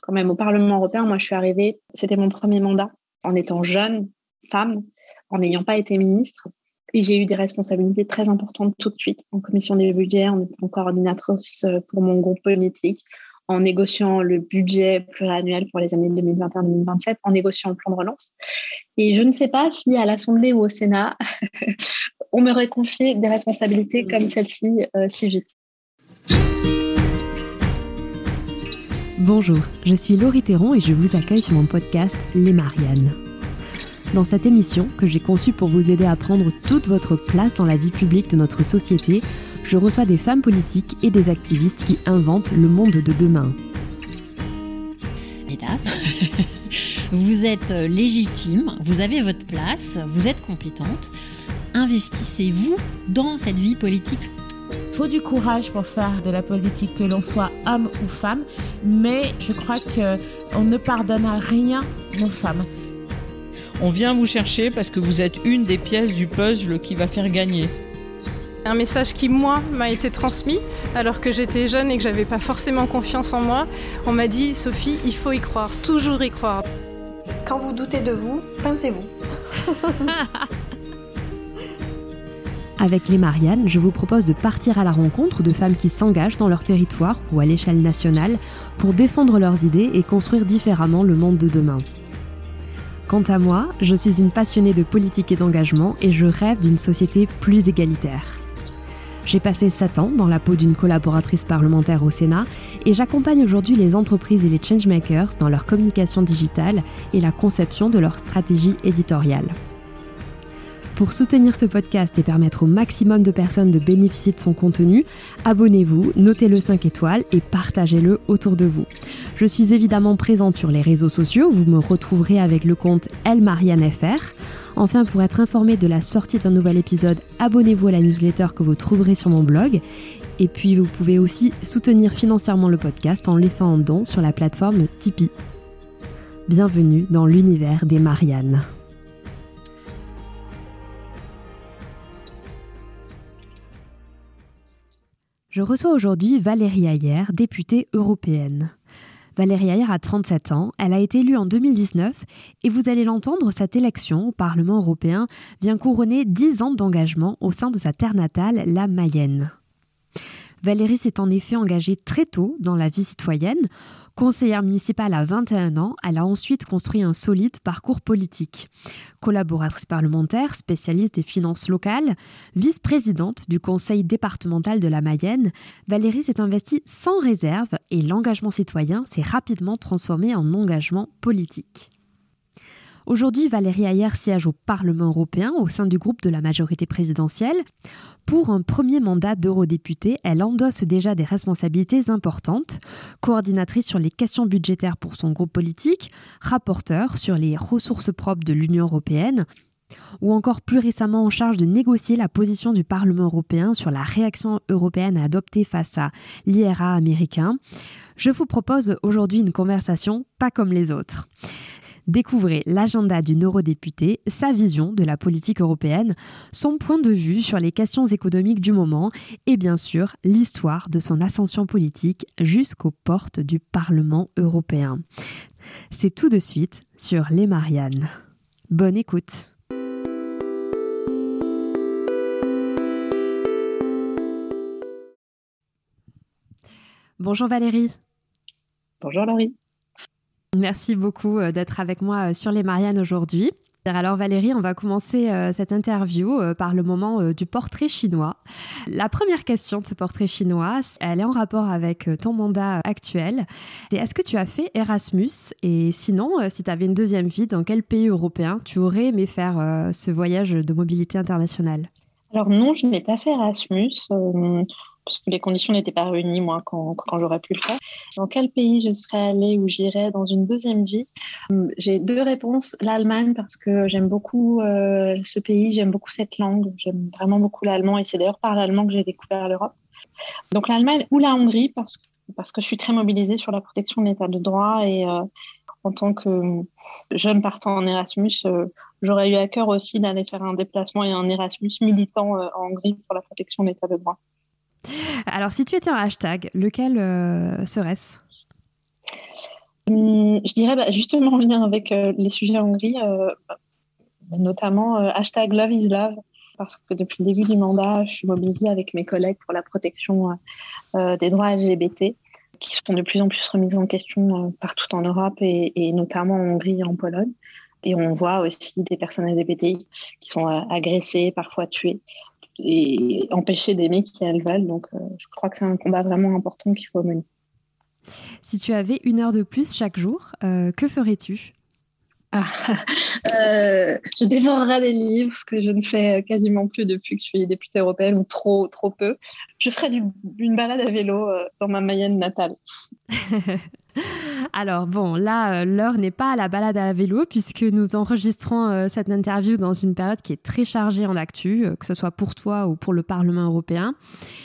quand même au Parlement européen. Moi, je suis arrivée, c'était mon premier mandat en étant jeune, femme, en n'ayant pas été ministre. Et j'ai eu des responsabilités très importantes tout de suite en commission des budgets, en étant coordinatrice pour mon groupe politique, en négociant le budget pluriannuel pour les années 2021-2027, en négociant le plan de relance. Et je ne sais pas si à l'Assemblée ou au Sénat, on m'aurait confié des responsabilités comme celle-ci euh, si vite. Bonjour, je suis Laurie Théron et je vous accueille sur mon podcast Les Mariannes. Dans cette émission, que j'ai conçue pour vous aider à prendre toute votre place dans la vie publique de notre société, je reçois des femmes politiques et des activistes qui inventent le monde de demain. Mesdames, vous êtes légitime, vous avez votre place, vous êtes compétente. Investissez-vous dans cette vie politique faut du courage pour faire de la politique, que l'on soit homme ou femme, mais je crois qu'on ne pardonne à rien nos femmes. On vient vous chercher parce que vous êtes une des pièces du puzzle qui va faire gagner. Un message qui, moi, m'a été transmis alors que j'étais jeune et que j'avais pas forcément confiance en moi. On m'a dit, Sophie, il faut y croire, toujours y croire. Quand vous doutez de vous, pincez-vous. Avec les Mariannes, je vous propose de partir à la rencontre de femmes qui s'engagent dans leur territoire ou à l'échelle nationale pour défendre leurs idées et construire différemment le monde de demain. Quant à moi, je suis une passionnée de politique et d'engagement et je rêve d'une société plus égalitaire. J'ai passé 7 ans dans la peau d'une collaboratrice parlementaire au Sénat et j'accompagne aujourd'hui les entreprises et les changemakers dans leur communication digitale et la conception de leur stratégie éditoriale. Pour soutenir ce podcast et permettre au maximum de personnes de bénéficier de son contenu, abonnez-vous, notez-le 5 étoiles et partagez-le autour de vous. Je suis évidemment présente sur les réseaux sociaux, vous me retrouverez avec le compte ElMarianneFR. Enfin, pour être informé de la sortie d'un nouvel épisode, abonnez-vous à la newsletter que vous trouverez sur mon blog. Et puis, vous pouvez aussi soutenir financièrement le podcast en laissant un don sur la plateforme Tipeee. Bienvenue dans l'univers des Mariannes. Je reçois aujourd'hui Valérie Ayer, députée européenne. Valérie Ayer a 37 ans, elle a été élue en 2019 et vous allez l'entendre, cette élection au Parlement européen vient couronner 10 ans d'engagement au sein de sa terre natale, la Mayenne. Valérie s'est en effet engagée très tôt dans la vie citoyenne. Conseillère municipale à 21 ans, elle a ensuite construit un solide parcours politique. Collaboratrice parlementaire, spécialiste des finances locales, vice-présidente du conseil départemental de la Mayenne, Valérie s'est investie sans réserve et l'engagement citoyen s'est rapidement transformé en engagement politique. Aujourd'hui, Valérie Ayer siège au Parlement européen au sein du groupe de la majorité présidentielle. Pour un premier mandat d'eurodéputée, elle endosse déjà des responsabilités importantes. Coordinatrice sur les questions budgétaires pour son groupe politique, rapporteur sur les ressources propres de l'Union européenne, ou encore plus récemment en charge de négocier la position du Parlement européen sur la réaction européenne adoptée face à l'IRA américain. Je vous propose aujourd'hui une conversation pas comme les autres. Découvrez l'agenda d'une eurodéputée, sa vision de la politique européenne, son point de vue sur les questions économiques du moment et bien sûr l'histoire de son ascension politique jusqu'aux portes du Parlement européen. C'est tout de suite sur Les Mariannes. Bonne écoute. Bonjour Valérie. Bonjour Laurie. Merci beaucoup euh, d'être avec moi euh, sur les Mariannes aujourd'hui. Alors Valérie, on va commencer euh, cette interview par le moment du portrait chinois. La première question de ce portrait chinois, elle est en rapport avec ton mandat actuel. est-ce que tu as fait Erasmus? Et sinon, si tu avais une deuxième vie, dans quel pays européen tu aurais aimé faire ce voyage de mobilité internationale? Alors non, je n'ai pas fait Erasmus parce que les conditions n'étaient pas réunies, moi, quand, j'aurais pu le faire. Dans quel pays je serais allée ou j'irais dans une deuxième vie? Hum, J'ai deux réponses. L'Allemagne, parce que j'aime beaucoup euh, ce pays, j'aime beaucoup cette langue, j'aime vraiment beaucoup l'allemand, et c'est d'ailleurs par l'allemand que j'ai découvert l'Europe. Donc l'Allemagne ou la Hongrie, parce, parce que je suis très mobilisée sur la protection de l'état de droit, et euh, en tant que jeune partant en Erasmus, euh, j'aurais eu à cœur aussi d'aller faire un déplacement et un Erasmus militant en Hongrie pour la protection de l'état de droit. Alors, si tu étais un hashtag, lequel euh, serait-ce? Hum, Je dirais bah, justement en lien avec les sujets en Hongrie, notamment hashtag Love is Love, parce que depuis le début du mandat, je suis mobilisée avec mes collègues pour la protection des droits LGBT qui sont de plus en plus remises en question partout en Europe et, notamment en Hongrie et en Pologne. Et on voit aussi des personnes LGBTI qui sont agressées, parfois tuées et empêchées d'aimer qui elles veulent. Donc je crois que c'est un combat vraiment important qu'il faut mener. Si tu avais une heure de plus chaque jour, euh, que ferais-tu? Ah, euh, je dévorerais des livres, ce que je ne fais quasiment plus depuis que je suis députée européenne, ou trop, trop peu. Je ferais une balade à vélo euh, dans ma Mayenne natale. Alors bon, là, euh, l'heure n'est pas à la balade à vélo puisque nous enregistrons euh, cette interview dans une période qui est très chargée en actu, euh, que ce soit pour toi ou pour le Parlement européen.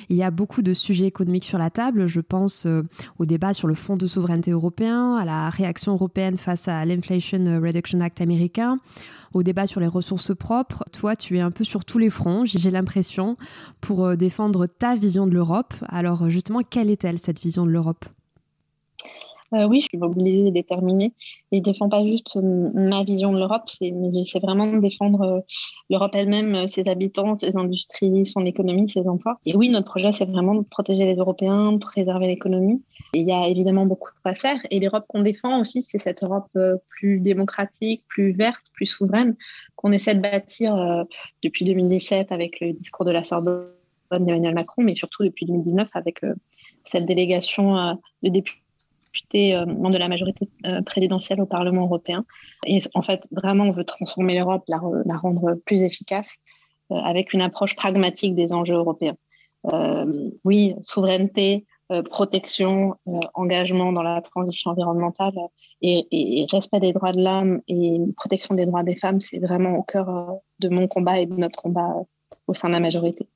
Il y a beaucoup de sujets économiques sur la table. Je pense au débat sur le Fonds de souveraineté européen, à la réaction européenne face à l'Inflation Reduction Act américain, au débat sur les ressources propres. Toi, tu es un peu sur tous les fronts, j'ai l'impression, pour défendre ta vision de l'Europe. Alors justement, quelle est-elle, cette vision de l'Europe? Euh, oui, je suis mobilisée et déterminée. Et je défends pas juste euh, ma vision de l'Europe, c'est, vraiment de défendre euh, l'Europe elle-même, ses habitants, ses industries, son économie, ses emplois. Et oui, notre projet, c'est vraiment de protéger les Européens, de préserver l'économie. Et il y a évidemment beaucoup à faire. Et l'Europe qu'on défend aussi, c'est cette Europe plus démocratique, plus verte, plus souveraine, qu'on essaie de bâtir depuis 2017 avec le discours de la Sorbonne d'Emmanuel Macron, mais surtout depuis 2019 avec cette délégation de députés députés euh, de la majorité euh, présidentielle au Parlement européen. Et en fait, vraiment, on veut transformer l'Europe, la, rendre plus efficace euh, avec une approche pragmatique des enjeux européens. oui, souveraineté, protection, engagement dans la transition environnementale et, respect des droits de l'homme et protection des droits des femmes, c'est vraiment au cœur de mon combat et de notre combat au sein de la majorité.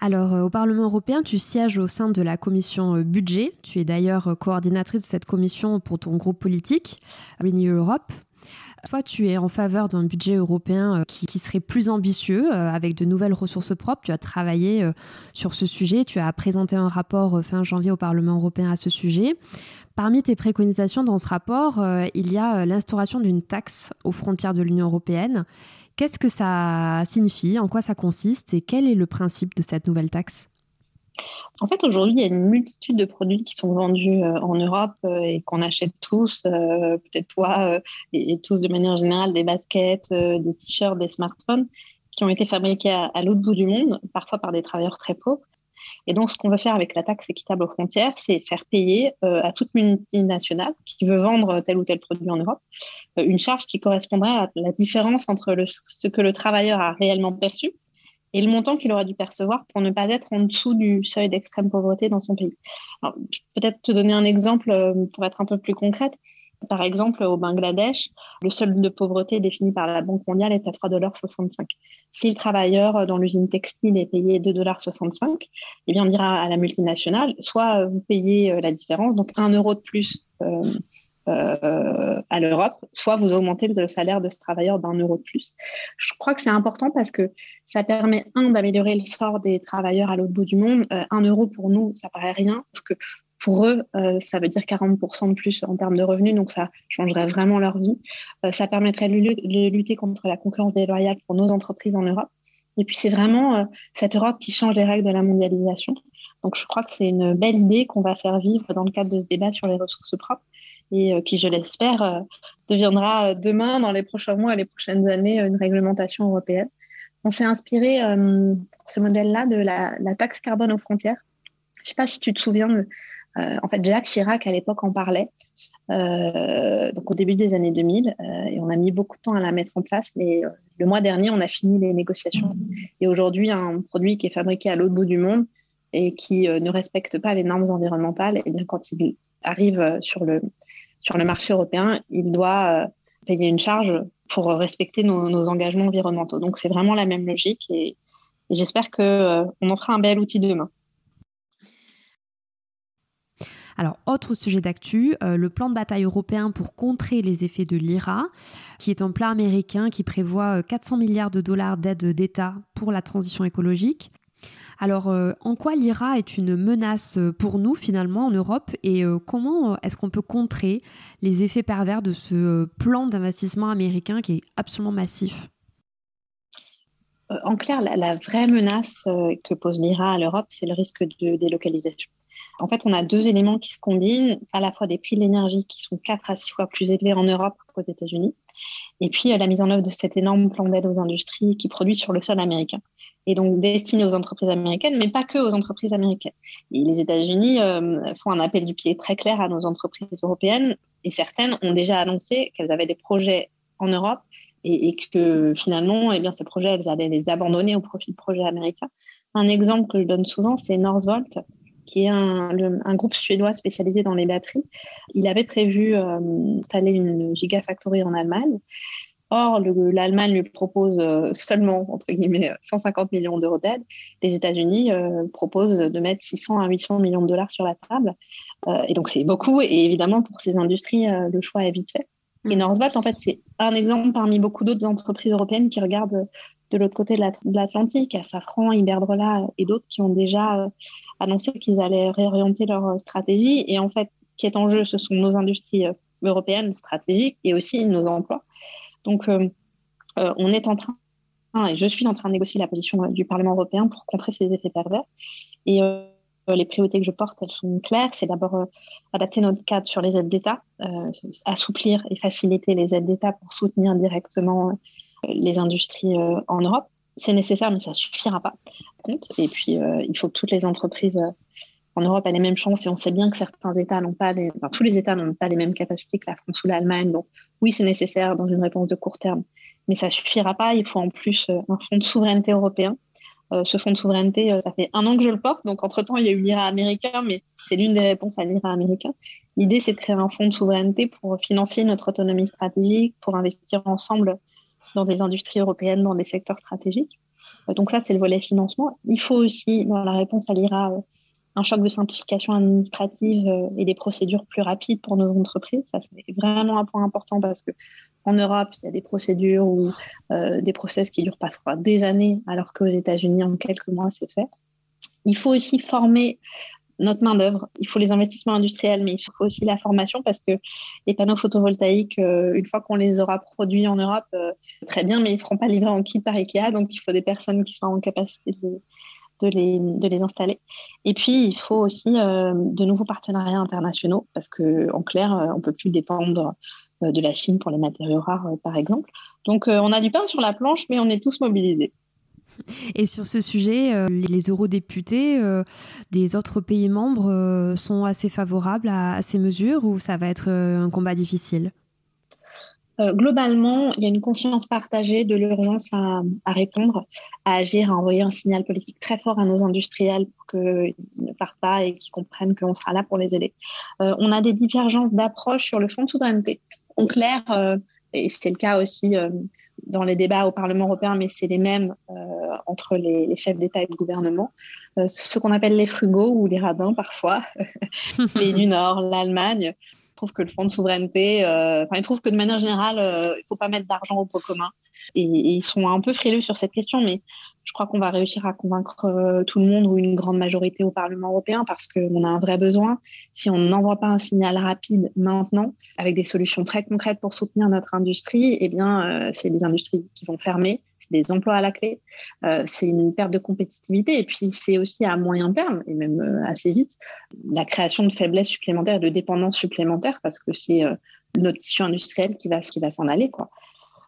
Alors, euh, au Parlement européen, tu sièges au sein de la commission euh, budget. Tu es d'ailleurs euh, coordinatrice de cette commission pour ton groupe politique, Renew Europe. Toi, tu es en faveur d'un budget européen qui, serait plus ambitieux, avec de nouvelles ressources propres. Tu as travaillé sur ce sujet. Tu as présenté un rapport fin janvier au Parlement européen à ce sujet. Parmi tes préconisations dans ce rapport, il y a l'instauration d'une taxe aux frontières de l'Union européenne Qu'est-ce que ça signifie En quoi ça consiste Et quel est le principe de cette nouvelle taxe? En fait, aujourd'hui, il y a une multitude de produits qui sont vendus euh, en Europe euh, et qu'on achète tous, euh, peut-être toi et, tous de manière générale, des baskets, des t-shirts, des smartphones, qui ont été fabriqués à l'autre bout du monde, parfois par des travailleurs très pauvres. Et donc, ce qu'on veut faire avec la taxe équitable aux frontières, c'est faire payer euh, à toute multinationale qui veut vendre tel ou tel produit en Europe euh, une charge qui correspondrait à la différence entre ce que le travailleur a réellement perçu et le montant qu'il aurait dû percevoir pour ne pas être en dessous du seuil d'extrême pauvreté dans son pays. Peut-être te donner un exemple euh, pour être un peu plus concrète. Par exemple, au Bangladesh, le seuil de pauvreté défini par la Banque mondiale est à 3,65 Si le travailleur dans l'usine textile est payé 2,65 eh bien, on dira à la multinationale, soit vous payez euh, la différence, donc 1 euro de plus euh, euh, à l'Europe, soit vous augmentez le salaire de ce travailleur d'un euro de plus. Je crois que c'est important parce que ça permet, un, d'améliorer le sort des travailleurs à l'autre bout du monde. un euro pour nous, ça paraît rien, parce que pour eux, euh, ça veut dire 40% de plus en termes de revenus, donc ça changerait vraiment leur vie. Euh, ça permettrait de, lutter contre la concurrence déloyale pour nos entreprises en Europe. Et puis c'est vraiment euh, cette Europe qui change les règles de la mondialisation. Donc je crois que c'est une belle idée qu'on va faire vivre dans le cadre de ce débat sur les ressources propres et qui, je l'espère, deviendra demain, dans les prochains mois et les prochaines années, une réglementation européenne. On s'est inspiré ce modèle-là de la, la, taxe carbone aux frontières. Je ne sais pas si tu te souviens de euh, en fait, Jacques Chirac, à l'époque, en parlait, euh, donc au début des années 2000, euh, et on a mis beaucoup de temps à la mettre en place, mais le mois dernier, on a fini les négociations. Et aujourd'hui, un produit qui est fabriqué à l'autre bout du monde et qui ne respecte pas les normes environnementales, et eh bien quand il arrive sur le, sur le marché européen, il doit payer une charge pour respecter nos, engagements environnementaux. Donc c'est vraiment la même logique et, et j'espère qu'on en fera un bel outil demain. Alors, autre sujet d'actu, euh, le plan de bataille européen pour contrer les effets de l'IRA, qui est un plan américain qui prévoit 400 euh, milliards de dollars d'aide d'État pour la transition écologique. Alors, en quoi l'IRA est une menace pour nous finalement en Europe? Et comment est-ce qu'on peut contrer les effets pervers de ce plan d'investissement américain qui est absolument massif? En clair, la, vraie menace que pose l'IRA à l'Europe, c'est le risque de délocalisation. En fait, on a deux éléments qui se combinent, à la fois des prix de l'énergie qui sont quatre à six fois plus élevés en Europe qu'aux États-Unis, et puis euh, la mise en œuvre de cet énorme plan d'aide aux industries qui produit sur le sol américain, et donc destiné aux entreprises américaines, mais pas que aux entreprises américaines. Et les États-Unis euh, font un appel du pied très clair à nos entreprises européennes, et certaines ont déjà annoncé qu'elles avaient des projets en Europe et, que finalement, eh bien, ces projets, elles allaient les abandonner au profit de projets américains. Un exemple que je donne souvent, c'est Northvolt, qui est un, groupe suédois spécialisé dans les batteries. Il avait prévu euh, d'installer une gigafactory en Allemagne. Or, l'Allemagne lui propose euh, seulement, entre guillemets, 150 millions d'euros d'aide. Les États-Unis euh, proposent de mettre 600 à 800 millions de dollars sur la table. et donc, c'est beaucoup. Et évidemment, pour ces industries, le choix est vite fait. Et mm. Northvolt, en fait, c'est un exemple parmi beaucoup d'autres entreprises européennes qui regardent de l'autre côté de l'Atlantique, à Safran, Iberdrola et d'autres qui ont déjà annoncé qu'ils allaient réorienter leur euh, stratégie. Et en fait, ce qui est en jeu, ce sont nos industries euh, européennes stratégiques et aussi nos emplois. Donc, euh, on est en train, et je suis en train de négocier la position du Parlement européen pour contrer ces effets pervers. Et les priorités que je porte, elles sont claires. C'est d'abord adapter notre cadre sur les aides d'État, assouplir et faciliter les aides d'État pour soutenir directement les industries en Europe c'est nécessaire, mais ça suffira pas. Et puis, euh, il faut que toutes les entreprises euh, en Europe aient les mêmes chances. Et on sait bien que certains États n'ont pas, les... tous les États n'ont pas les mêmes capacités que la France ou l'Allemagne. Donc, oui, c'est nécessaire dans une réponse de court terme, mais ça suffira pas. Il faut en plus euh, un fonds de souveraineté européen. ce fonds de souveraineté, ça fait un an que je le porte. Donc, entre-temps, il y a eu l'IRA américain, mais c'est l'une des réponses à l'IRA américain. L'idée, c'est de créer un fonds de souveraineté pour financer notre autonomie stratégique, pour investir ensemble dans des industries européennes, dans des secteurs stratégiques. Euh, donc ça, c'est le volet financement. Il faut aussi, dans la réponse à l'IRA, euh, un choc de simplification administrative euh, et des procédures plus rapides pour nos entreprises. Ça, c'est vraiment un point important parce que en Europe, il y a des procédures ou des process qui durent parfois des années, alors qu'aux États-Unis, en quelques mois, c'est fait. Il faut aussi former notre main-d'œuvre. Il faut les investissements industriels, mais il faut aussi la formation parce que les panneaux photovoltaïques, euh, une fois qu'on les aura produits en Europe, euh, très bien, mais ils ne seront pas livrés en kit par IKEA. Donc, il faut des personnes qui soient en capacité de, les, de les, installer. Et puis, il faut aussi euh, de nouveaux partenariats internationaux parce qu'en clair, on ne peut plus dépendre de la Chine pour les matériaux rares, par exemple. Donc, on a du pain sur la planche, mais on est tous mobilisés. Et sur ce sujet, euh, les eurodéputés euh, des autres pays membres euh, sont assez favorables à, ces mesures ou ça va être un combat difficile? Globalement, il y a une conscience partagée de l'urgence à, répondre, à agir, à envoyer un signal politique très fort à nos industriels pour qu'ils ne partent pas et qu'ils comprennent qu'on sera là pour les aider. on a des divergences d'approche sur le fonds de souveraineté. En clair, et c'est le cas aussi dans les débats au Parlement européen, mais c'est les mêmes euh, entre les, chefs d'État et de gouvernement. Euh, ce qu'on appelle les frugaux ou les rabbins parfois, pays du Nord, l'Allemagne, trouvent que le fonds de souveraineté, euh, enfin, ils trouvent que de manière générale, il ne faut pas mettre d'argent au pot commun. Et, ils sont un peu frileux sur cette question, mais je crois qu'on va réussir à convaincre euh, tout le monde ou une grande majorité au Parlement européen parce qu'on a un vrai besoin. Si on n'envoie pas un signal rapide maintenant, avec des solutions très concrètes pour soutenir notre industrie, eh bien, euh, c'est des industries qui vont fermer, c'est des emplois à la clé, euh, c'est une perte de compétitivité et puis c'est aussi à moyen terme et même assez vite la création de faiblesses supplémentaires de dépendances supplémentaires parce que c'est notre tissu industriel qui va, qui va s'en aller. Quoi.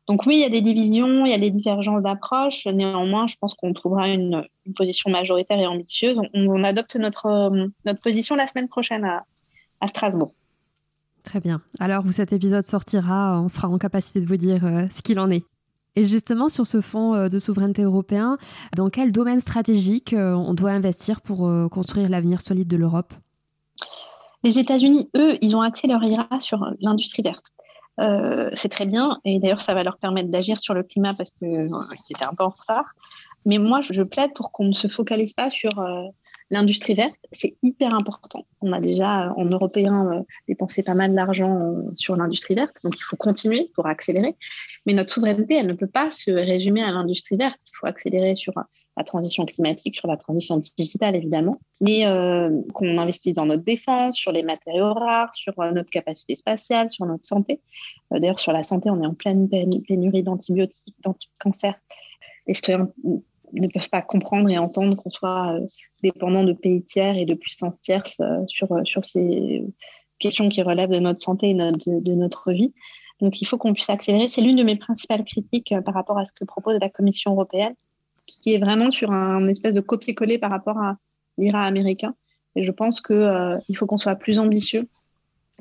Donc oui, il y a des divisions, il y a des divergences d'approche. Néanmoins, je pense qu'on trouvera une, position majoritaire et ambitieuse. On, adopte notre, euh, notre position la semaine prochaine à, Strasbourg. Très bien. Alors où cet épisode sortira, on sera en capacité de vous dire euh, ce qu'il en est. Et justement, sur ce fonds euh, de souveraineté européen, dans quel domaine stratégique on doit investir pour construire l'avenir solide de l'Europe? Les États-Unis, eux, ils ont axé leur IRA sur l'industrie verte. Euh, c'est très bien. Et d'ailleurs, ça va leur permettre d'agir sur le climat parce qu'ils étaient un peu en retard. Mais moi, je plaide pour qu'on ne se focalise pas sur euh, l'industrie verte. C'est hyper important. On a déjà, en européen, euh, dépensé pas mal d'argent sur l'industrie verte. Donc, il faut continuer pour accélérer. Mais notre souveraineté, elle ne peut pas se résumer à l'industrie verte. Il faut accélérer sur la transition climatique, sur la transition digitale évidemment, mais euh, qu'on investisse dans notre défense, sur les matériaux rares, sur euh, notre capacité spatiale, sur notre santé. Euh, d'ailleurs, sur la santé, on est en pleine pénurie d'antibiotiques, d'anticancers. Les citoyens ne peuvent pas comprendre et entendre qu'on soit dépendant de pays tiers et de puissances tierces sur, sur ces questions qui relèvent de notre santé et de, notre vie. Donc, il faut qu'on puisse accélérer. C'est l'une de mes principales critiques par rapport à ce que propose la Commission européenne qui est vraiment sur un espèce de copier-coller par rapport à l'IRA américain. Et je pense qu'il euh, faut qu'on soit plus ambitieux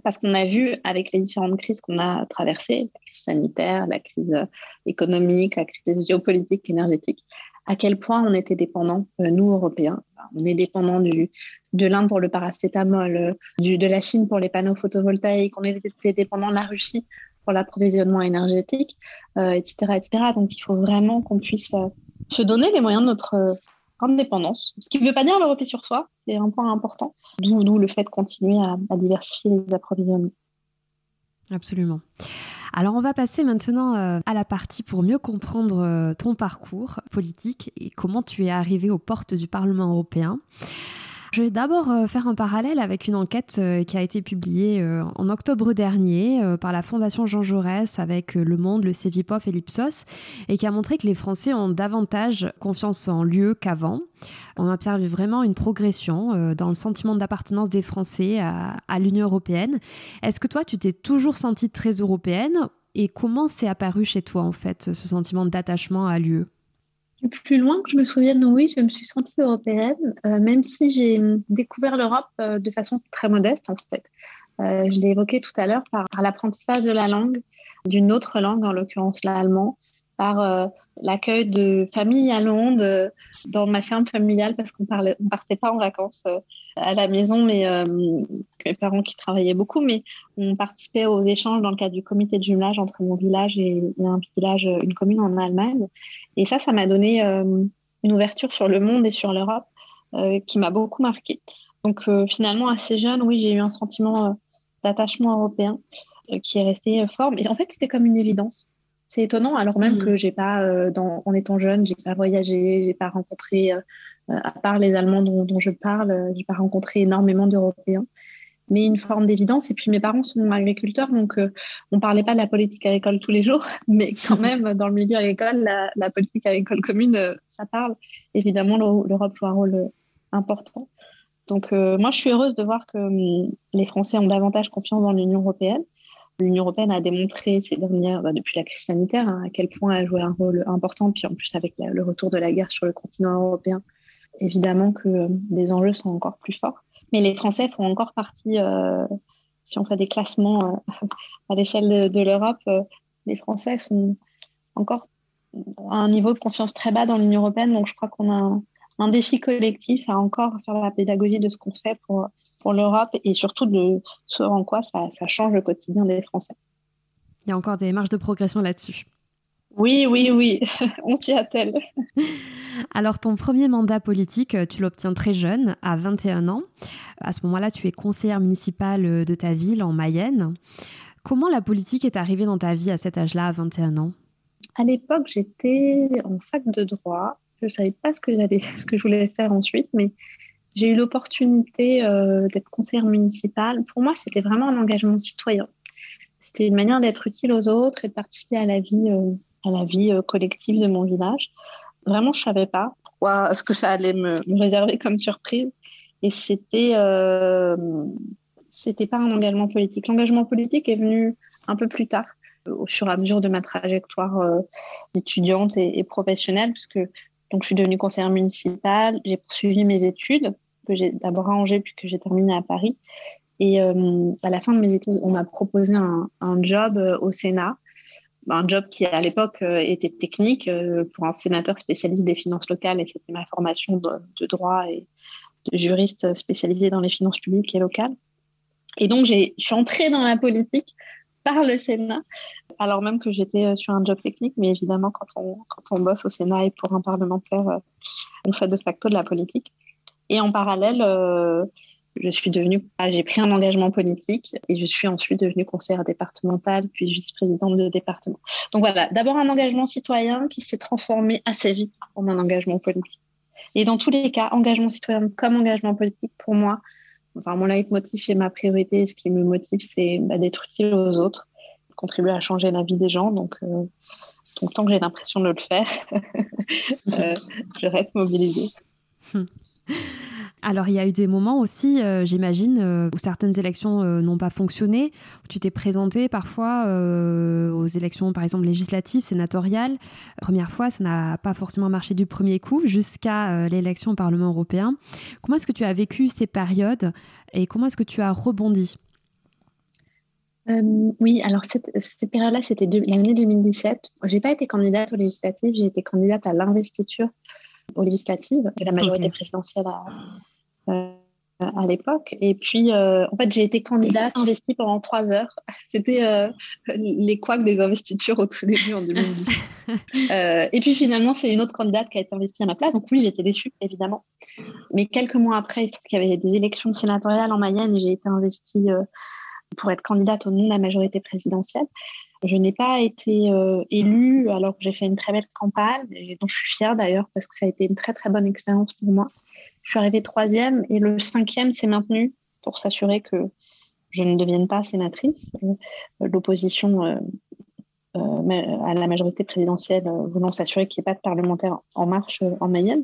parce qu'on a vu avec les différentes crises qu'on a traversées, la crise sanitaire, la crise euh, économique, la crise géopolitique, énergétique, à quel point on était dépendant, euh, nous, Européens. On est dépendant du, de l'Inde pour le paracétamol, du, de la Chine pour les panneaux photovoltaïques, on était dépendant de la Russie pour l'approvisionnement énergétique, etc., etc. Donc il faut vraiment qu'on puisse se donner les moyens de notre euh, indépendance. Ce qui ne veut pas dire le repli sur soi, c'est un point important, d'où le fait de continuer à, diversifier les approvisionnements. Absolument. Alors on va passer maintenant euh, à la partie pour mieux comprendre euh, ton parcours politique et comment tu es arrivé aux portes du Parlement européen. Je vais d'abord euh, faire un parallèle avec une enquête euh, qui a été publiée euh, en octobre dernier par la Fondation Jean Jaurès avec Le Monde, le Cevipof et l'Ipsos et qui a montré que les Français ont davantage confiance en l'UE qu'avant. On observe vraiment une progression dans le sentiment d'appartenance des Français à, l'Union européenne. Est-ce que toi, tu t'es toujours sentie très européenne? Et comment s'est apparu chez toi en fait ce sentiment d'attachement à l'UE plus loin que je me souvienne, oui, je me suis sentie européenne, euh, même si j'ai découvert l'Europe euh, de façon très modeste, en fait. Euh, je l'ai évoqué tout à l'heure par l'apprentissage de la langue, d'une autre langue, en l'occurrence l'allemand, par euh, l'accueil de familles à Londres, euh, dans ma ferme familiale, parce qu'on ne partait pas en vacances euh, à la maison, mais mes parents qui travaillaient beaucoup, mais on participait aux échanges dans le cadre du comité de jumelage entre mon village et, un village, une commune en Allemagne. Et ça, ça m'a donné une ouverture sur le monde et sur l'Europe qui m'a beaucoup marquée. Donc finalement, assez jeune, oui, j'ai eu un sentiment d'attachement européen qui est resté fort. Mais en fait, c'était comme une évidence. C'est étonnant, alors même mm. que j'ai pas, euh, en étant jeune, j'ai pas voyagé, j'ai pas rencontré, euh, à part les Allemands dont, je parle, euh, j'ai pas rencontré énormément d'Européens. Mais une forme d'évidence. Et puis mes parents sont agriculteurs, donc on parlait pas de la politique agricole tous les jours, mais quand même dans le milieu agricole, la, politique agricole commune, ça parle. Évidemment, l'Europe joue un rôle important. Donc moi, je suis heureuse de voir que hum, les Français ont davantage confiance dans l'Union européenne. L'Union européenne a démontré ces dernières, bah, depuis la crise sanitaire, hein, à quel point elle jouait un rôle important. Puis en plus, avec le retour de la guerre sur le continent européen, évidemment que euh, les enjeux sont encore plus forts. Mais les Français font encore partie, euh, si on fait des classements euh, à l'échelle de, l'Europe, les Français sont encore à un niveau de confiance très bas dans l'Union européenne. Donc je crois qu'on a un, un, défi collectif à encore faire la pédagogie de ce qu'on fait pour pour l'Europe et surtout de ce en quoi ça, change le quotidien des Français. Il y a encore des marges de progression là-dessus. Oui, oui, oui, on t'y attelle. Alors, ton premier mandat politique, tu l'obtiens très jeune, à 21 ans. À ce moment-là, tu es conseillère municipale de ta ville en Mayenne. Comment la politique est arrivée dans ta vie à cet âge-là, à 21 ans? À l'époque, j'étais en fac de droit. Je ne savais pas ce que, ce que je voulais faire ensuite, mais j'ai eu l'opportunité euh, d'être conseillère municipale. Pour moi, c'était vraiment un engagement citoyen. C'était une manière d'être utile aux autres et de participer à la vie, euh, à la vie euh, collective de mon village. Vraiment, je savais pas pourquoi, ce que ça allait me, réserver comme surprise. Et c'était, c'était pas un engagement politique. L'engagement politique est venu un peu plus tard, au fur et à mesure de ma trajectoire étudiante et, et professionnelle, puisque donc, je suis devenue conseillère municipale, j'ai poursuivi mes études que j'ai d'abord à Angers puis que j'ai terminé à Paris. Et euh, à la fin de mes études, on m'a proposé un, job euh, au Sénat, un job qui à l'époque euh, était technique pour un sénateur spécialiste des finances locales et c'était ma formation de, droit et de juriste spécialisé dans les finances publiques et locales. Et donc, je suis entrée dans la politique par le Sénat, alors même que j'étais sur un job technique, mais évidemment, quand on, quand on bosse au Sénat et pour un parlementaire, on fait de facto de la politique. Et en parallèle, euh, je suis devenue, ah, j'ai pris un engagement politique et je suis ensuite devenue conseillère départementale, puis vice-présidente de département. Donc voilà, d'abord un engagement citoyen qui s'est transformé assez vite en un engagement politique. Et dans tous les cas, engagement citoyen comme engagement politique, pour moi, enfin, mon leitmotiv et ma priorité, ce qui me motive, c'est bah, d'être utile aux autres, contribuer à changer la vie des gens. Donc, euh, tant que j'ai l'impression de le faire, euh, je reste mobilisée. Alors, il y a eu des moments aussi, euh, j'imagine, euh, où certaines élections euh, n'ont pas fonctionné. Tu t'es présenté parfois aux élections, par exemple, législatives, sénatoriales. Première fois, ça n'a pas forcément marché du premier coup jusqu'à l'élection au Parlement européen. Comment est-ce que tu as vécu ces périodes et comment est-ce que tu as rebondi? Oui, alors cette, cette période-là, c'était l'année 2017. J'ai pas été candidate aux législatives, j'ai été candidate à l'investiture aux législatives de la majorité présidentielle à, euh, à l'époque. Et puis, euh, en fait, j'ai été candidate investie pendant trois heures. C'était euh, les couacs des investitures au tout début en 2010. et puis, finalement, c'est une autre candidate qui a été investie à ma place. Donc, oui, j'étais déçue, évidemment. Mais quelques mois après, il se trouve qu'il y avait des élections sénatoriales en Mayenne et j'ai été investie pour être candidate au nom de la majorité présidentielle. Je n'ai pas été élue alors que j'ai fait une très belle campagne, dont je suis fière d'ailleurs parce que ça a été une très très bonne expérience pour moi. Je suis arrivée troisième et le cinquième s'est maintenu pour s'assurer que je ne devienne pas sénatrice. Euh, l'opposition euh, euh, à la majorité présidentielle voulant s'assurer qu'il n'y ait pas de parlementaires en marche en Mayenne.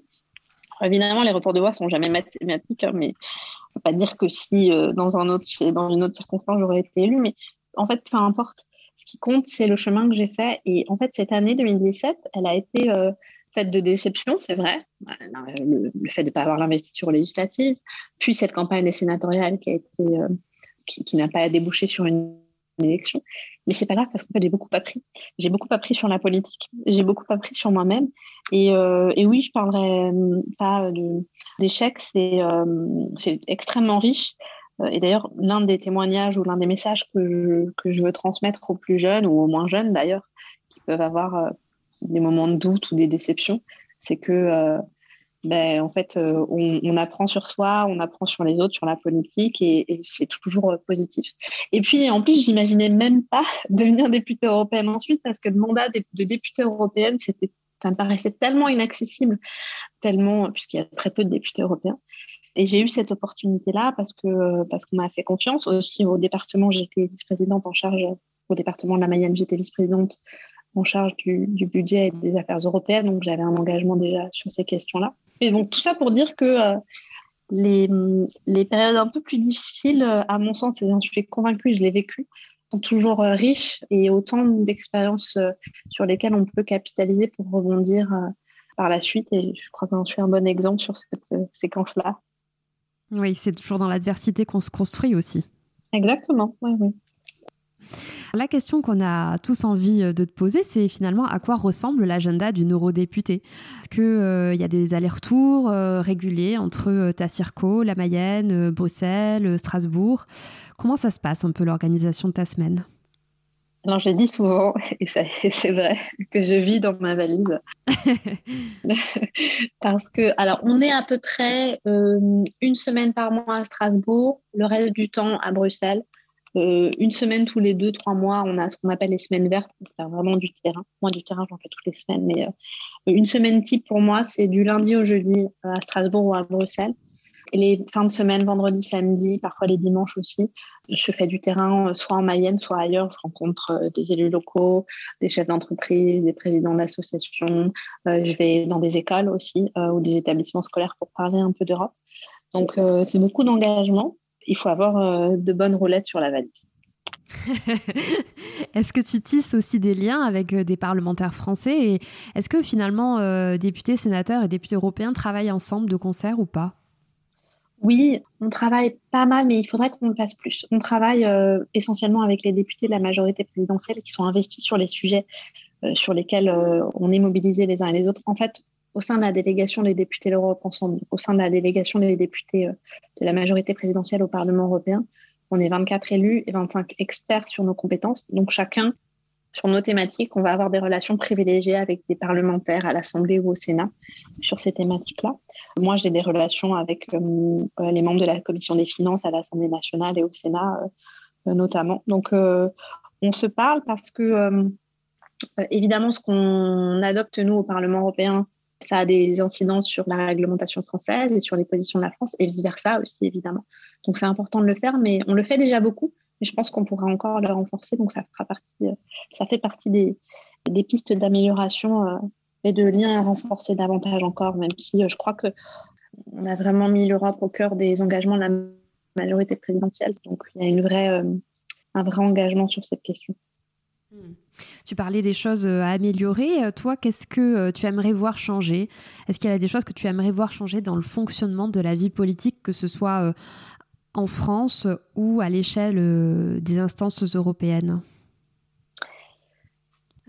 Évidemment, les reports de voix sont jamais mathématiques, hein, mais on ne peut pas dire que si dans, un autre, dans une autre circonstance j'aurais été élue, mais en fait, peu importe. Ce qui compte, c'est le chemin que j'ai fait. Et en fait, cette année 2017, elle a été fait de déception, c'est vrai, le, fait de ne pas avoir l'investiture législative, puis cette campagne été, euh, qui, n'a pas débouché sur une élection. Mais c'est pas grave parce qu'en fait, j'ai beaucoup appris. J'ai beaucoup appris sur la politique, j'ai beaucoup appris sur moi-même. Et, euh, oui, je parlerai euh, pas d'échec, c'est c'est extrêmement riche. Et d'ailleurs, l'un des témoignages ou l'un des messages que je, que je veux transmettre aux plus jeunes ou aux moins jeunes d'ailleurs, qui peuvent avoir des moments de doute ou des déceptions, c'est que euh, ben, en fait, euh, on, apprend sur soi, on apprend sur les autres, sur la politique, et, c'est toujours euh, positif. Et puis, en plus, j'imaginais même pas devenir députée européenne ensuite, parce que le mandat de, députée européenne, c'était, ça me paraissait tellement inaccessible, tellement, puisqu'il y a très peu de députés européens. Et j'ai eu cette opportunité-là parce que parce qu'on m'a fait confiance. Aussi au département, j'étais vice-présidente en charge au département de la Mayenne, j'étais vice-présidente en charge du, budget et des affaires européennes, donc j'avais un engagement déjà sur ces questions-là. Et donc tout ça pour dire que euh, les, les, périodes un peu plus difficiles, euh, à mon sens, et j'en suis convaincue, je l'ai vécu, sont toujours euh, riches et autant d'expériences sur lesquelles on peut capitaliser pour rebondir par la suite. Et je crois que j'en suis un bon exemple sur cette séquence-là. Oui, c'est toujours dans l'adversité qu'on se construit aussi. Exactement, oui, oui. La question qu'on a tous envie euh, de te poser, c'est finalement à quoi ressemble l'agenda d'une eurodéputée Est-ce qu'il euh, y a des allers-retours euh, réguliers entre ta circo, la Mayenne, Bruxelles, Strasbourg? Comment ça se passe un peu l'organisation de ta semaine? Alors, je dis souvent, et c'est vrai, que je vis dans ma valise. Parce que, alors, on est à peu près une semaine par mois à Strasbourg, le reste du temps à Bruxelles. Euh, une semaine tous les deux, trois mois, on a ce qu'on appelle les semaines vertes, pour faire vraiment du terrain. Moi, du terrain, j'en fais toutes les semaines, mais euh, une semaine type pour moi, c'est du lundi au jeudi euh, à Strasbourg ou à Bruxelles. Les fins de semaine, vendredi, samedi, parfois les dimanches aussi, je fais du terrain soit en Mayenne, soit ailleurs. Je rencontre des élus locaux, des chefs d'entreprise, des présidents d'associations. je vais dans des écoles aussi ou des établissements scolaires pour parler un peu d'Europe. Donc, c'est beaucoup d'engagement il faut avoir euh, de bonnes roulettes sur la valise. est-ce que tu tisses aussi des liens avec euh, des parlementaires français? Et est-ce que finalement euh, députés, sénateurs et députés européens travaillent ensemble de concert ou pas? Oui, on travaille pas mal, mais il faudrait qu'on le fasse plus. On travaille essentiellement avec les députés de la majorité présidentielle qui sont investis sur les sujets sur lesquels on est mobilisés les uns et les autres. En fait, au sein de la délégation des députés de l'Europe ensemble, au sein de la délégation des députés euh, de la majorité présidentielle au Parlement européen, on est 24 élus et 25 experts sur nos compétences. Donc chacun, sur nos thématiques, on va avoir des relations privilégiées avec des parlementaires à l'Assemblée ou au Sénat sur ces thématiques-là. Moi, j'ai des relations avec euh, euh, les membres de la Commission des finances à l'Assemblée nationale et au Sénat notamment. Donc on se parle parce que, évidemment, ce qu'on adopte, nous, au Parlement européen, ça a des incidences sur la réglementation française et sur les positions de la France et vice-versa aussi, évidemment. Donc c'est important de le faire, mais on le fait déjà beaucoup. Mais je pense qu'on pourra encore le renforcer. Donc ça fera partie, euh, ça fait partie des, pistes d'amélioration euh, et de liens à renforcer davantage encore, même si euh, je crois que on a vraiment mis l'Europe au cœur des engagements de la majorité présidentielle. Donc il y a un vrai engagement sur cette question. Hmm. Tu parlais des choses à améliorer. Toi, qu'est-ce que tu aimerais voir changer? Est-ce qu'il y a des choses que tu aimerais voir changer dans le fonctionnement de la vie politique, que ce soit en France ou à l'échelle euh, des instances européennes?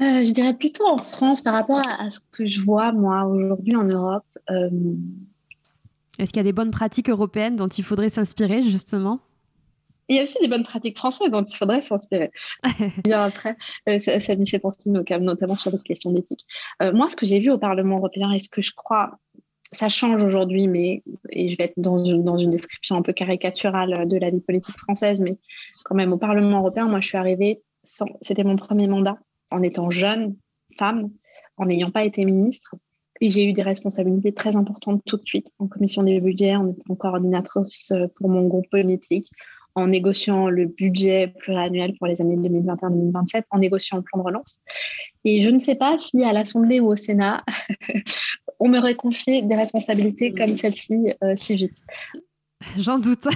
Euh, Je dirais plutôt en France par rapport à, ce que je vois moi aujourd'hui en Europe. Euh, Est-ce qu'il y a des bonnes pratiques européennes dont il faudrait s'inspirer justement? Il y a aussi des bonnes pratiques françaises dont il faudrait s'inspirer. après, ça, ça, me fait penser notamment sur les questions d'éthique. moi, ce que j'ai vu au Parlement européen et ce que je crois ça change aujourd'hui, mais et je vais être dans une, description un peu caricaturale de la vie politique française, mais quand même au Parlement européen, moi je suis arrivée, c'était mon premier mandat, en étant jeune, femme, en n'ayant pas été ministre. Et j'ai eu des responsabilités très importantes tout de suite en commission des budgets, en étant coordinatrice pour mon groupe politique, en négociant le budget pluriannuel pour les années 2021-2027, en négociant le plan de relance. Et je ne sais pas si à l'Assemblée ou au Sénat, on m'aurait confié des responsabilités comme celle-ci euh, si vite. J'en doute.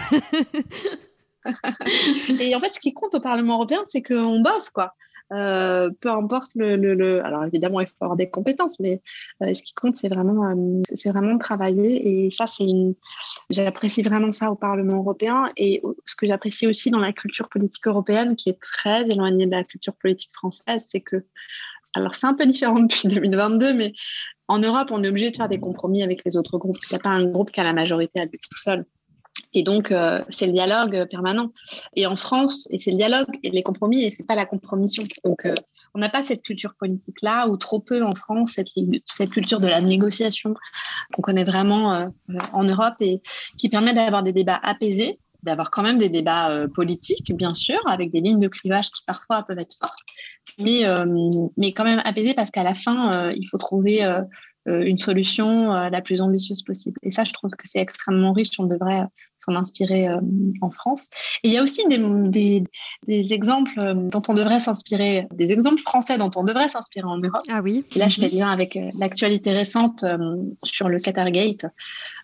et en fait, ce qui compte au Parlement européen, c'est qu'on bosse, quoi. Euh, peu importe le, Alors évidemment, il faut avoir des compétences, mais euh, ce qui compte, c'est vraiment, c'est vraiment de travailler. Et ça, c'est une. J'apprécie vraiment ça au Parlement européen. Et ce que j'apprécie aussi dans la culture politique européenne, qui est très éloignée de la culture politique française, c'est que alors, c'est un peu différent depuis 2022, mais en Europe, on est obligé de faire des compromis avec les autres groupes. Il n'y a pas un groupe qui a la majorité à lui tout seul. Et donc, euh, c'est le dialogue permanent. Et en France, et c'est le dialogue et les compromis, et c'est pas la compromission. Donc, euh, on n'a pas cette culture politique-là, ou trop peu en France, cette, culture de la négociation qu'on connaît vraiment euh, en Europe et qui permet d'avoir des débats apaisés, d'avoir quand même des débats politiques, bien sûr, avec des lignes de clivage qui parfois peuvent être fortes, mais, mais quand même apaisés parce qu'à la fin, il faut trouver euh, une solution euh, la plus ambitieuse possible. Et ça, je trouve que c'est extrêmement riche. On devrait s'en inspirer euh, en France. Et il y a aussi des, des, exemples dont on devrait s'inspirer, des exemples français dont on devrait s'inspirer en Europe. Ah oui. Et là, je fais lien avec l'actualité récente sur le Qatargate,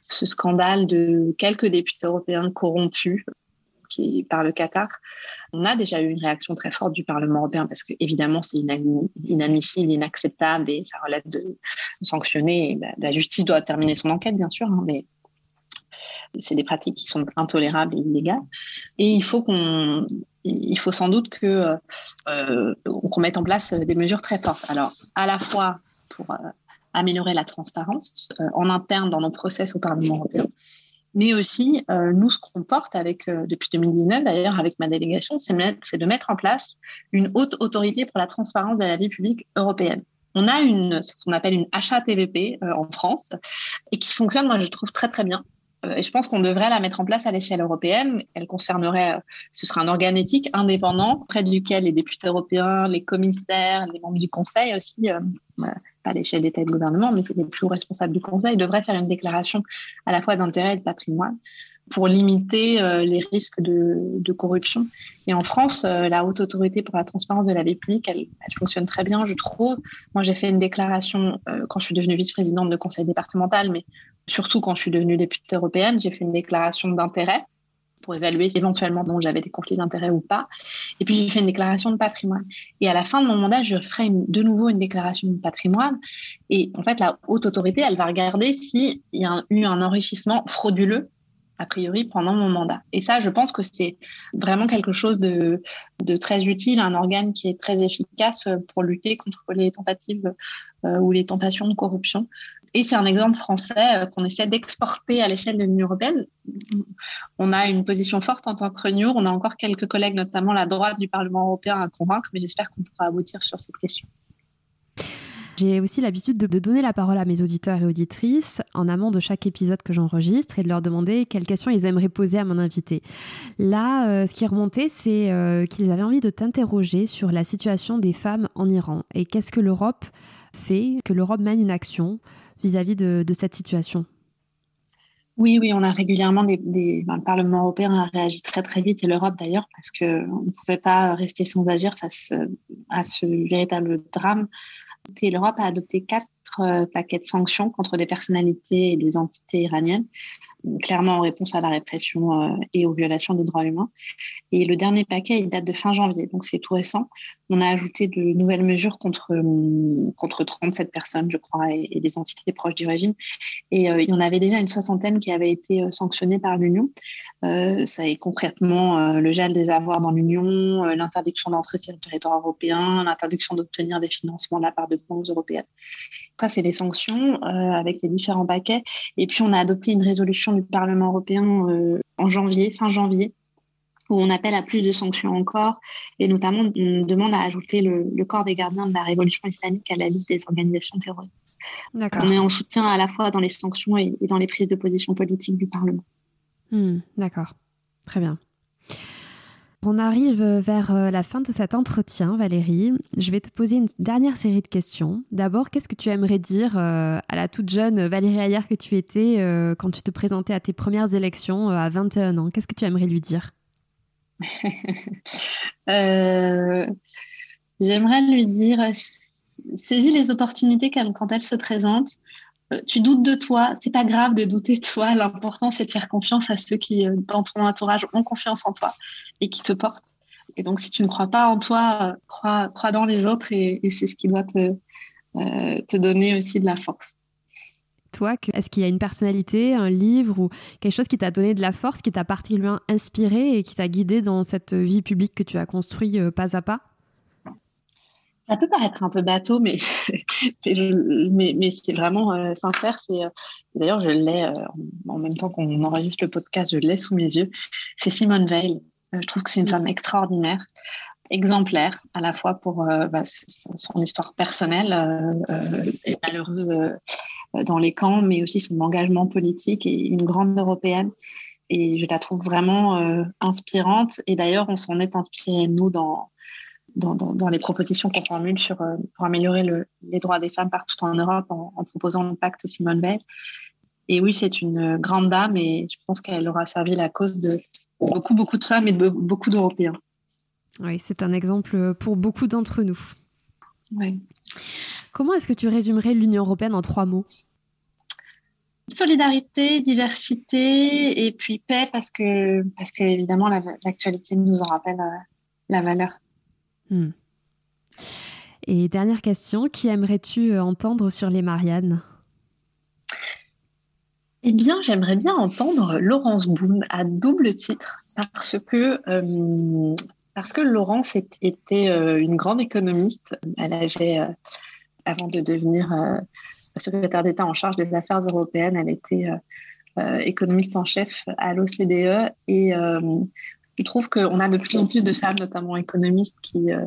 ce scandale de quelques députés européens corrompus par le Qatar. On a déjà eu une réaction très forte du Parlement européen parce que évidemment c'est inadmissible, inacceptable et ça relève de, sanctionner. la, justice doit terminer son enquête bien sûr, hein, mais c'est des pratiques qui sont intolérables et illégales. Et il faut qu'on il faut sans doute euh, qu'on mette en place des mesures très fortes. Alors, à la fois pour euh, améliorer la transparence euh, en interne dans nos process au Parlement européen, mais aussi, euh, nous, ce qu'on porte avec, euh, depuis 2019, d'ailleurs, avec ma délégation, c'est de mettre en place une haute autorité pour la transparence de la vie publique européenne. On a une, ce qu'on appelle une HATVP euh, en France et qui fonctionne, moi, je trouve très, très bien. Et je pense qu'on devrait la mettre en place à l'échelle européenne. Elle concernerait, ce serait un organe éthique indépendant, près duquel les députés européens, les commissaires, les membres du Conseil aussi pas à l'échelle d'État et de gouvernement, mais c'est les plus responsables du Conseil, devraient faire une déclaration à la fois d'intérêt et de patrimoine pour limiter euh, les risques de, corruption. Et en France, euh, la haute autorité pour la transparence de la vie publique, elle, fonctionne très bien, je trouve. Moi, j'ai fait une déclaration euh, quand je suis devenue vice-présidente de conseil départemental, mais surtout quand je suis devenue députée européenne, j'ai fait une déclaration d'intérêt pour évaluer si éventuellement dont j'avais des conflits d'intérêts ou pas. Et puis j'ai fait une déclaration de patrimoine. Et à la fin de mon mandat, je ferai de nouveau une déclaration de patrimoine. Et en fait, la haute autorité, elle va regarder s'il y a eu un enrichissement frauduleux a priori pendant mon mandat. Et ça, je pense que c'est vraiment quelque chose de, très utile, un organe qui est très efficace pour lutter contre les tentatives euh, ou les tentations de corruption. Et c'est un exemple français euh, qu'on essaie d'exporter à l'échelle de l'Union européenne. On a une position forte en tant que Renew. On a encore quelques collègues, notamment la droite du Parlement européen, à convaincre, mais j'espère qu'on pourra aboutir sur cette question. J'ai aussi l'habitude de, donner la parole à mes auditeurs et auditrices en amont de chaque épisode que j'enregistre et de leur demander quelles questions ils aimeraient poser à mon invité. Là, euh, ce qui est c'est euh, qu'ils avaient envie de t'interroger sur la situation des femmes en Iran et qu'est-ce que l'Europe fait, que l'Europe mène une action vis-à-vis de, cette situation? Oui, oui, on a régulièrement des, ben, le Parlement européen a réagi très très vite et l'Europe d'ailleurs parce qu'on ne pouvait pas rester sans agir face euh, à ce véritable drame. Et l'Europe a adopté quatre paquets de sanctions contre des personnalités et des entités iraniennes clairement en réponse à la répression euh, et aux violations des droits humains. Et le dernier paquet, il date de fin janvier, donc c'est tout récent. On a ajouté de nouvelles mesures contre, euh, contre 37 personnes, je crois, et, des entités proches du régime. Et euh, il y en avait déjà une soixantaine qui avaient été sanctionnées par l'Union. ça est concrètement le gel des avoirs dans l'Union, l'interdiction d'entrer sur le territoire européen, l'interdiction d'obtenir des financements de la part de banques européennes. Ça, c'est les sanctions avec les différents paquets. Et puis, on a adopté une résolution du Parlement européen euh, en janvier, fin janvier, où on appelle à plus de sanctions encore, et notamment on demande à ajouter le, corps des gardiens de la révolution islamique à la liste des organisations terroristes. On est en soutien à la fois dans les sanctions et, dans les prises de position politique du Parlement. Hmm, d'accord, très bien. On arrive vers euh, la fin de cet entretien, Valérie. Je vais te poser une dernière série de questions. D'abord, qu'est-ce que tu aimerais dire euh, à la toute jeune Valérie Ayer que tu étais euh, quand tu te présentais à tes premières élections à 21 ans? Qu'est-ce que tu aimerais lui dire? J'aimerais lui dire saisis les opportunités quand elles se présentent. Euh, tu doutes de toi, c'est pas grave de douter de toi. L'important, c'est de faire confiance à ceux qui, euh, dans ton entourage, ont confiance en toi et qui te portent. Et donc, si tu ne crois pas en toi, crois, crois dans les autres et, c'est ce qui doit te, euh, te donner aussi de la force. Toi, est-ce qu'il y a une personnalité, un livre ou quelque chose qui t'a donné de la force, qui t'a particulièrement inspiré et qui t'a guidé dans cette vie publique que tu as construit pas à pas? Ça peut paraître un peu bateau, mais, mais, c'est vraiment euh, sincère. C'est, euh, d'ailleurs, je l'ai, euh, en même temps qu'on enregistre le podcast, je l'ai sous mes yeux. C'est Simone Veil. je trouve que c'est une femme extraordinaire, exemplaire, à la fois pour bah, son histoire personnelle et malheureuse dans les camps, mais aussi son engagement politique et une grande européenne. Et je la trouve vraiment inspirante. Et d'ailleurs, on s'en est inspiré, nous, dans dans, les propositions qu'on formule sur, euh, pour améliorer les droits des femmes partout en Europe en, proposant le pacte Simone Veil. Et oui, c'est une grande dame et je pense qu'elle aura servi la cause de beaucoup, beaucoup de femmes et de beaucoup d'Européens. Oui, c'est un exemple pour beaucoup d'entre nous. Oui. Comment est-ce que tu résumerais l'Union européenne en trois mots? Solidarité, diversité et puis paix parce que, parce que évidemment, l'actualité nous en rappelle euh, la valeur. Hmm. Et dernière question, qui aimerais-tu euh, entendre sur les Mariannes? Eh bien, j'aimerais bien entendre Laurence Boone à double titre parce que, euh, parce que Laurence était euh, une grande économiste. Elle avait, avant de devenir secrétaire d'État en charge des affaires européennes, elle était économiste en chef à l'OCDE et je trouve qu'on a de plus en plus de femmes, notamment économistes, qui, euh,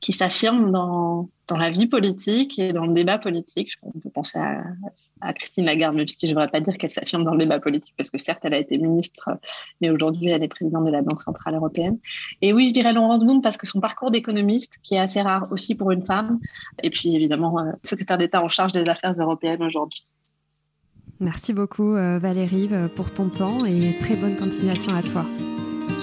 qui s'affirment dans, dans, la vie politique et dans le débat politique. On peut penser à, à Christine Lagarde, même si je ne voudrais pas dire qu'elle s'affirme dans le débat politique, parce que certes, elle a été ministre, mais aujourd'hui, elle est présidente de la Banque Centrale Européenne. Et oui, je dirais Laurence Boone, parce que son parcours d'économiste, qui est assez rare aussi pour une femme, et puis évidemment, euh, secrétaire d'État en charge des affaires européennes aujourd'hui. Merci beaucoup euh, Valérie pour ton temps et très bonne continuation à toi.